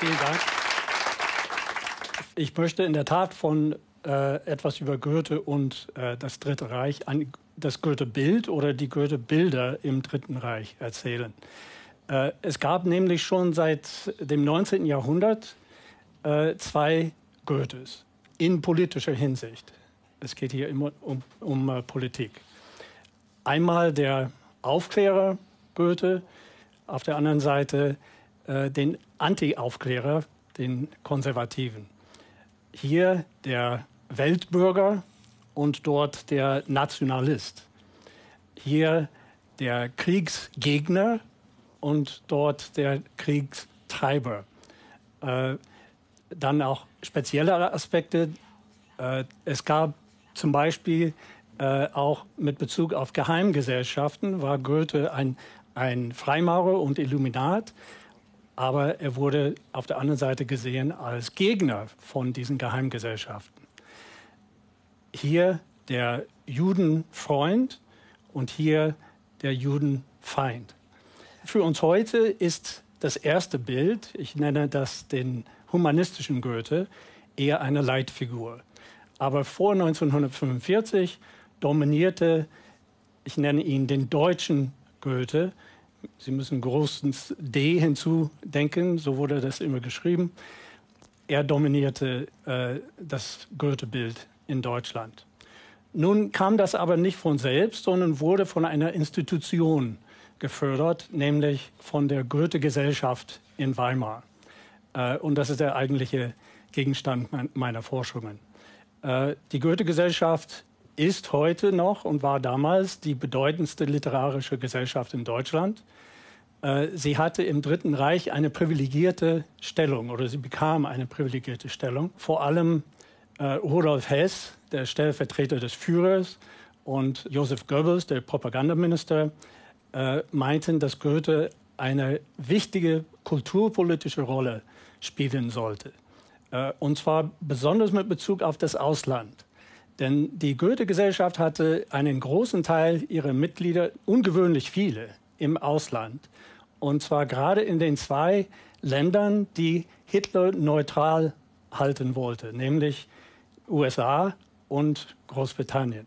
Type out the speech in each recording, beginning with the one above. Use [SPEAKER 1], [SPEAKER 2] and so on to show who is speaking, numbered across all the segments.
[SPEAKER 1] Vielen Dank. Ich möchte in der Tat von äh, etwas über Goethe und äh, das Dritte Reich, an, das Goethe-Bild oder die Goethe-Bilder im Dritten Reich erzählen. Äh, es gab nämlich schon seit dem 19. Jahrhundert äh, zwei Goethes in politischer Hinsicht. Es geht hier immer um, um uh, Politik. Einmal der Aufklärer Goethe, auf der anderen Seite äh, den Anti-Aufklärer, den Konservativen. Hier der Weltbürger und dort der Nationalist. Hier der Kriegsgegner und dort der Kriegstreiber. Äh, dann auch speziellere Aspekte. Äh, es gab zum Beispiel äh, auch mit Bezug auf Geheimgesellschaften, war Goethe ein, ein Freimaurer und Illuminat, aber er wurde auf der anderen Seite gesehen als Gegner von diesen Geheimgesellschaften. Hier der Judenfreund und hier der Judenfeind. Für uns heute ist das erste Bild, ich nenne das den humanistischen Goethe, eher eine Leitfigur. Aber vor 1945 dominierte, ich nenne ihn den deutschen Goethe. Sie müssen großens D hinzudenken, so wurde das immer geschrieben. Er dominierte äh, das Goethe-Bild in Deutschland. Nun kam das aber nicht von selbst, sondern wurde von einer Institution gefördert, nämlich von der Goethe-Gesellschaft in Weimar. Äh, und das ist der eigentliche Gegenstand meiner Forschungen. Äh, die Goethe-Gesellschaft ist heute noch und war damals die bedeutendste literarische Gesellschaft in Deutschland. Äh, sie hatte im Dritten Reich eine privilegierte Stellung oder sie bekam eine privilegierte Stellung. Vor allem Rudolf Hess, der Stellvertreter des Führers, und Joseph Goebbels, der Propagandaminister, meinten, dass Goethe eine wichtige kulturpolitische Rolle spielen sollte. Äh, und zwar besonders mit Bezug auf das Ausland. Denn die Goethe-Gesellschaft hatte einen großen Teil ihrer Mitglieder, ungewöhnlich viele, im Ausland. Und zwar gerade in den zwei Ländern, die Hitler neutral halten wollte, nämlich USA und Großbritannien.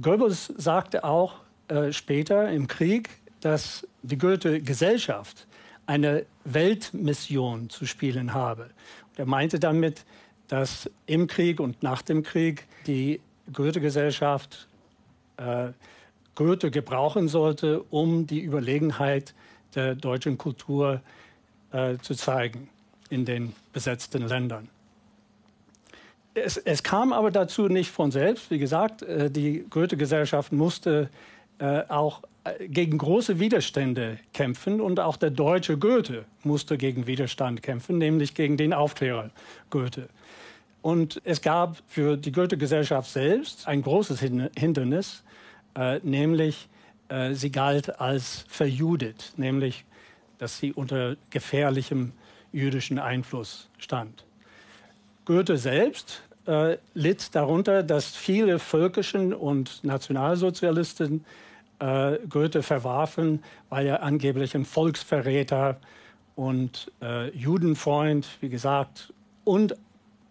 [SPEAKER 1] Goebbels sagte auch äh, später im Krieg, dass die Goethe-Gesellschaft eine Weltmission zu spielen habe. Und er meinte damit, dass im Krieg und nach dem Krieg die Goethe-Gesellschaft äh, Goethe gebrauchen sollte, um die Überlegenheit der deutschen Kultur äh, zu zeigen in den besetzten Ländern. Es, es, kam aber dazu nicht von selbst. Wie gesagt, äh, die Goethe-Gesellschaft musste äh, auch gegen große Widerstände kämpfen und auch der deutsche Goethe musste gegen Widerstand kämpfen, nämlich gegen den Aufklärer Goethe. Und es gab für die Goethe-Gesellschaft selbst ein großes Hindernis, äh, nämlich äh, sie galt als verjudet, nämlich dass sie unter gefährlichem jüdischen Einfluss stand. Goethe selbst äh, litt darunter, dass viele völkischen und Nationalsozialisten äh, Goethe verwarfen, weil er angeblich ein Volksverräter und äh, Judenfreund, wie gesagt, und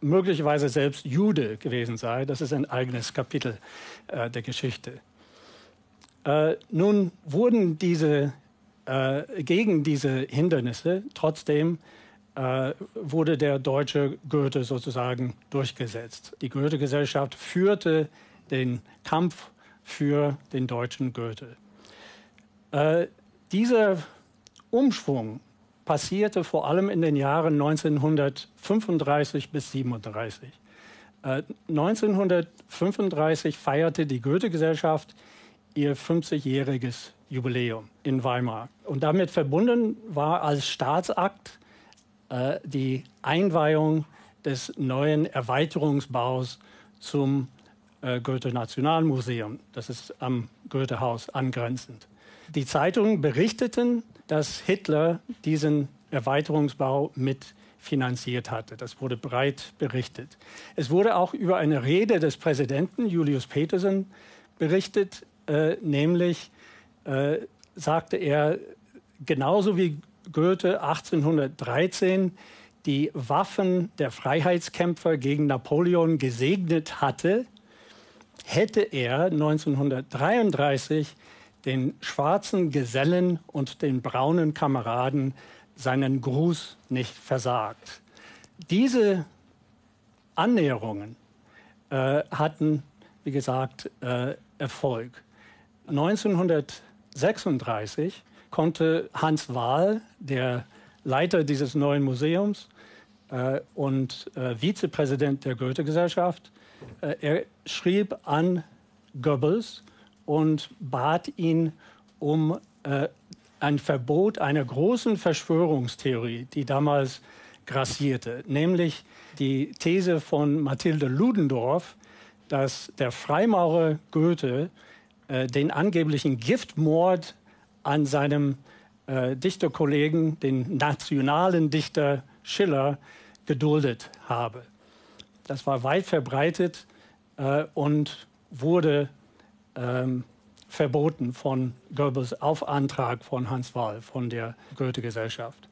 [SPEAKER 1] möglicherweise selbst Jude gewesen sei. Das ist ein eigenes Kapitel äh, der Geschichte. Äh, nun wurden diese äh, gegen diese Hindernisse trotzdem äh, wurde der deutsche Goethe sozusagen durchgesetzt. Die Goethe-Gesellschaft führte den Kampf für den deutschen Goethe. Äh, dieser Umschwung passierte vor allem in den Jahren 1935 bis 37. Äh, 1935 feierte die Goethe-Gesellschaft ihr 50-jähriges Jubiläum in Weimar. Und damit verbunden war als Staatsakt äh, die Einweihung des neuen Erweiterungsbaus zum äh, Goethe-Nationalmuseum. Das ist am Goethe-Haus angrenzend. Die Zeitungen berichteten, dass Hitler diesen Erweiterungsbau mit finanziert hatte. Das wurde breit berichtet. Es wurde auch über eine Rede des Präsidenten Julius Petersen berichtet, äh, nämlich äh, sagte er, genauso wie Goethe 1813 die Waffen der Freiheitskämpfer gegen Napoleon gesegnet hatte, hätte er 1933 den schwarzen Gesellen und den braunen Kameraden seinen Gruß nicht versagt. Diese Annäherungen äh, hatten, wie gesagt, äh, Erfolg. 1936 konnte Hans Wahl, der Leiter dieses neuen Museums und äh, Vizepräsident der Goethe-Gesellschaft, äh, er schrieb an Goebbels und bat ihn um äh, ein Verbot einer großen Verschwörungstheorie, die damals grassierte, nämlich die These von Mathilde Ludendorff, dass der Freimaurer Goethe äh, den angeblichen Giftmord an seinem äh, Dichterkollegen, den nationalen Dichter Schiller, geduldet habe. Das war weit verbreitet äh, und wurde ähm, verboten von Goebbels auf Antrag von Hans Wahl von der Goethe-Gesellschaft.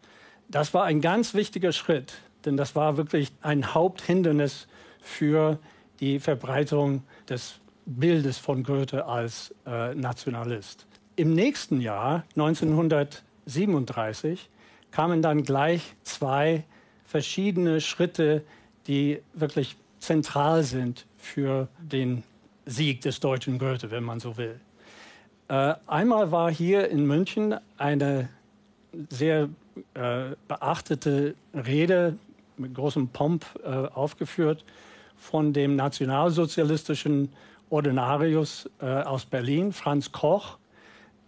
[SPEAKER 1] Das war ein ganz wichtiger Schritt, denn das war wirklich ein Haupthindernis für die Verbreitung des Bildes von Goethe als äh, Nationalist. Im nächsten Jahr, 1937, kamen dann gleich zwei verschiedene Schritte, die wirklich zentral sind für den Sieg des deutschen Goethe, wenn man so will. Äh, einmal war hier in München eine sehr äh, beachtete Rede mit großem Pomp äh, aufgeführt von dem nationalsozialistischen Ordinarius äh, aus Berlin, Franz Koch,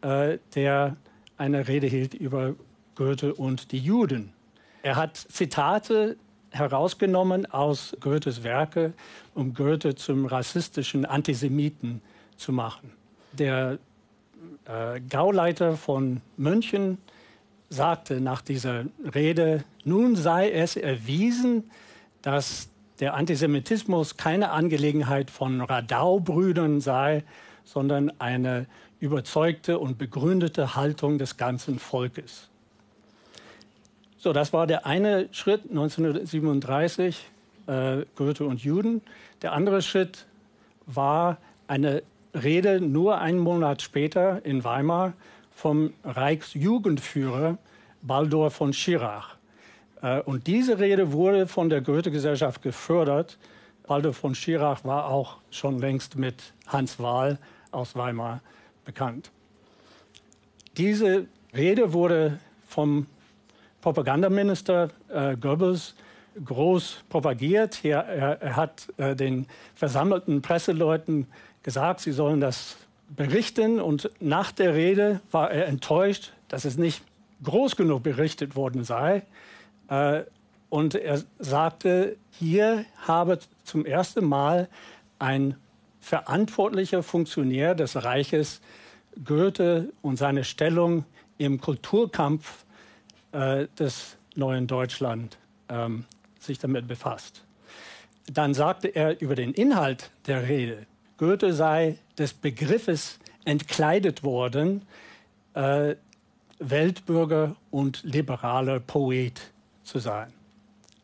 [SPEAKER 1] äh, der eine Rede hielt über Goethe und die Juden. Er hat Zitate herausgenommen aus Goethes Werke, um Goethe zum rassistischen Antisemiten zu machen. Der äh, Gauleiter von München sagte nach dieser Rede, nun sei es erwiesen, dass der Antisemitismus keine Angelegenheit von Radau-Brüdern sei, sondern eine überzeugte und begründete Haltung des ganzen Volkes. So, das war der eine Schritt 1937, äh, Goethe und Juden. Der andere Schritt war eine Rede nur einen Monat später in Weimar vom Reichsjugendführer Baldur von Schirach. Äh, und diese Rede wurde von der Goethe-Gesellschaft gefördert. Baldur von Schirach war auch schon längst mit Hans Wahl aus Weimar bekannt. Diese Rede wurde vom Propagandaminister äh, Goebbels groß propagiert. Er, er, er hat äh, den versammelten Presseleuten gesagt, sie sollen das berichten. Und nach der Rede war er enttäuscht, dass es nicht groß genug berichtet worden sei. Äh, und er sagte, hier habe zum ersten Mal ein verantwortlicher Funktionär des Reiches Goethe und seine Stellung im Kulturkampf äh, des neuen Deutschland ähm, sich damit befasst. Dann sagte er über den Inhalt der Rede, Goethe sei des Begriffes entkleidet worden, äh, Weltbürger und liberaler Poet zu sein.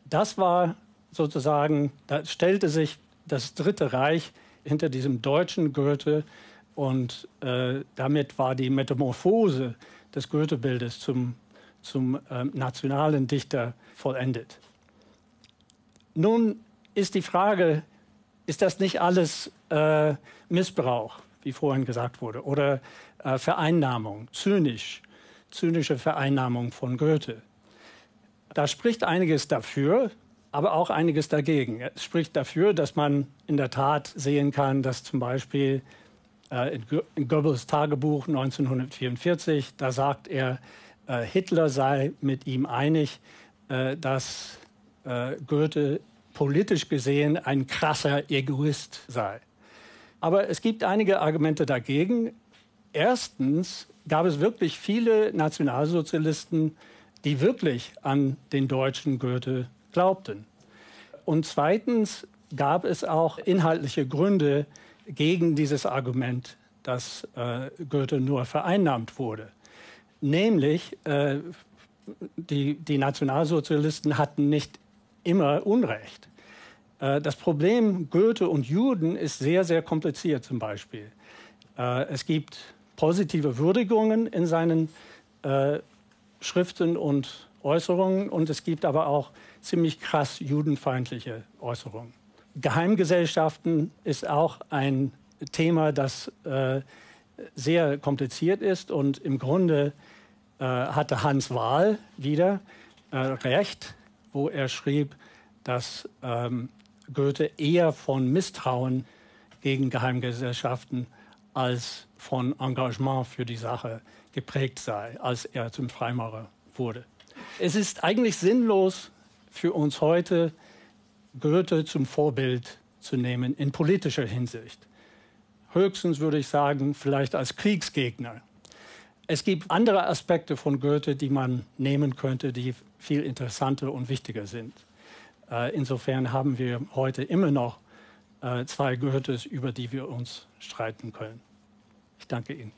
[SPEAKER 1] Das war sozusagen, da stellte sich das Dritte Reich hinter diesem deutschen Goethe und äh, damit war die Metamorphose des Goethe-Bildes zum zum ähm, nationalen Dichter vollendet. Nun ist die Frage, ist das nicht alles äh, Missbrauch, wie vorhin gesagt wurde, oder äh, Vereinnahmung, zynisch, zynische Vereinnahmung von Goethe? Da spricht einiges dafür, aber auch einiges dagegen. Es spricht dafür, dass man in der Tat sehen kann, dass zum Beispiel äh, in Goebbels Tagebuch 1944, da sagt er, äh, Hitler sei mit ihm einig, äh, dass äh, Goethe politisch gesehen ein krasser Egoist sei. Aber es gibt einige Argumente dagegen. Erstens gab es wirklich viele Nationalsozialisten, die wirklich an den deutschen Goethe glaubten. Und zweitens gab es auch inhaltliche Gründe gegen dieses Argument, dass äh, Goethe nur vereinnahmt wurde. Nämlich, äh, die, die Nationalsozialisten hatten nicht immer Unrecht. Äh, das Problem Goethe und Juden ist sehr, sehr kompliziert zum Beispiel. Äh, es gibt positive Würdigungen in seinen äh, Schriften und Äußerungen und es gibt aber auch ziemlich krass judenfeindliche Äußerungen. Geheimgesellschaften ist auch ein Thema, das äh, sehr kompliziert ist und im Grunde äh, hatte Hans Wahl wieder äh, recht, wo er schrieb, dass ähm, Goethe eher von Misstrauen gegen Geheimgesellschaften als von Engagement für die Sache geprägt sei, als er zum Freimaurer wurde. Es ist eigentlich sinnlos für uns heute, Goethe zum Vorbild zu nehmen in politischer Hinsicht. Höchstens würde ich sagen, vielleicht als Kriegsgegner. Es gibt andere Aspekte von Goethe, die man nehmen könnte, die viel interessanter und wichtiger sind. Äh, insofern haben wir heute immer noch äh, zwei Goethes, über die wir uns streiten können. Ich danke Ihnen.